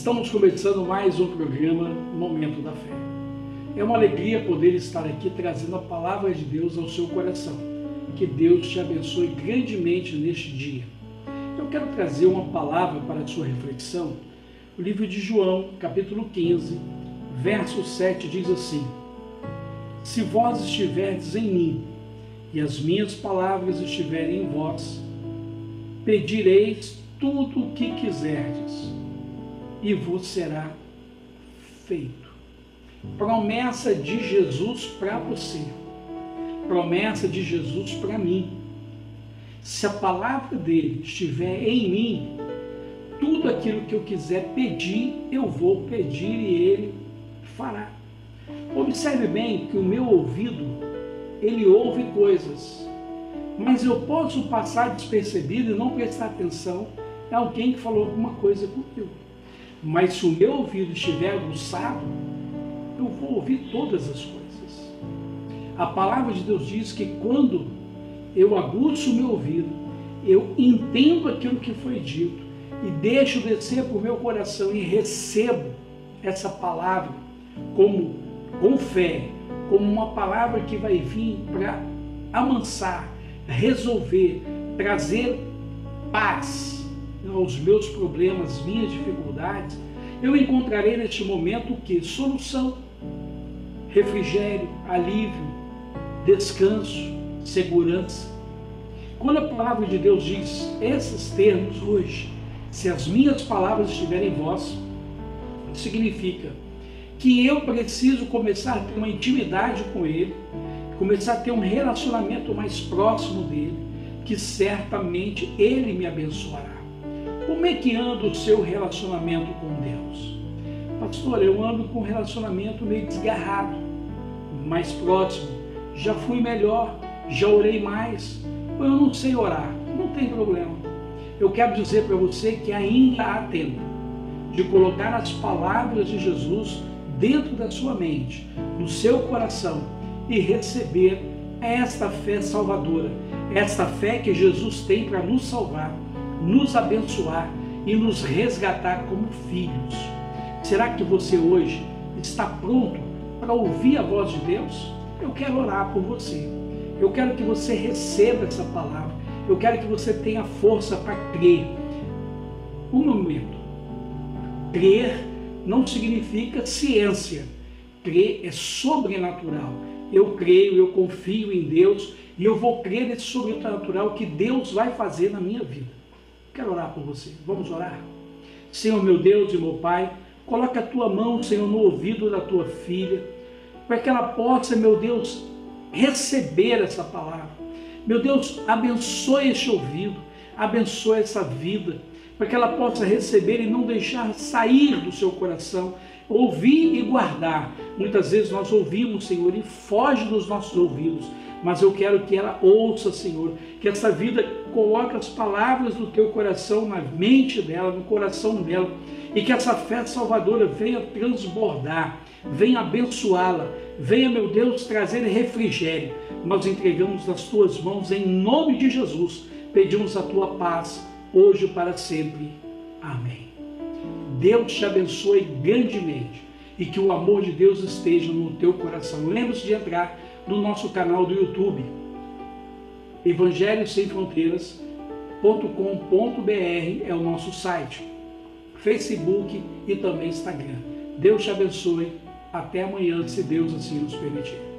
Estamos começando mais um programa Momento da Fé. É uma alegria poder estar aqui trazendo a palavra de Deus ao seu coração. Que Deus te abençoe grandemente neste dia. Eu quero trazer uma palavra para a sua reflexão. O livro de João, capítulo 15, verso 7 diz assim: Se vós estiverdes em mim e as minhas palavras estiverem em vós, pedireis tudo o que quiserdes e vos será feito. Promessa de Jesus para você. Promessa de Jesus para mim. Se a palavra dele estiver em mim, tudo aquilo que eu quiser pedir, eu vou pedir e ele fará. Observe bem que o meu ouvido, ele ouve coisas, mas eu posso passar despercebido e não prestar atenção a alguém que falou alguma coisa comigo. Mas se o meu ouvido estiver aguçado, eu vou ouvir todas as coisas. A palavra de Deus diz que quando eu aguço o meu ouvido, eu entendo aquilo que foi dito e deixo descer para o meu coração e recebo essa palavra como com fé, como uma palavra que vai vir para amansar, resolver, trazer paz aos meus problemas, minhas dificuldades, eu encontrarei neste momento o que? Solução, refrigério, alívio, descanso, segurança. Quando a palavra de Deus diz esses termos hoje, se as minhas palavras estiverem em vós, significa que eu preciso começar a ter uma intimidade com Ele, começar a ter um relacionamento mais próximo dele, que certamente Ele me abençoará. Como é que anda o seu relacionamento com Deus? Pastor, eu ando com um relacionamento meio desgarrado, mais próximo. Já fui melhor, já orei mais. Eu não sei orar, não tem problema. Eu quero dizer para você que ainda há tempo de colocar as palavras de Jesus dentro da sua mente, no seu coração e receber esta fé salvadora, esta fé que Jesus tem para nos salvar nos abençoar e nos resgatar como filhos. Será que você hoje está pronto para ouvir a voz de Deus? Eu quero orar por você. Eu quero que você receba essa palavra. Eu quero que você tenha força para crer. Um momento. Crer não significa ciência. Crer é sobrenatural. Eu creio, eu confio em Deus e eu vou crer nesse sobrenatural que Deus vai fazer na minha vida. Quero orar por você. Vamos orar? Senhor meu Deus e meu Pai, coloca a tua mão, Senhor, no ouvido da tua filha, para que ela possa, meu Deus, receber essa palavra. Meu Deus, abençoe este ouvido, abençoe essa vida, para que ela possa receber e não deixar sair do seu coração, ouvir e guardar. Muitas vezes nós ouvimos, Senhor, e foge dos nossos ouvidos mas eu quero que ela ouça, Senhor, que essa vida coloque as palavras do teu coração na mente dela, no coração dela, e que essa fé salvadora venha transbordar, venha abençoá-la, venha, meu Deus, trazer refrigério. Nós entregamos nas tuas mãos em nome de Jesus, pedimos a tua paz, hoje para sempre. Amém. Deus te abençoe grandemente e que o amor de Deus esteja no teu coração. Lembre-se de entrar no nosso canal do YouTube, Evangelho Sem Fronteiras.com.br é o nosso site, Facebook e também Instagram. Deus te abençoe. Até amanhã, se Deus assim nos permitir.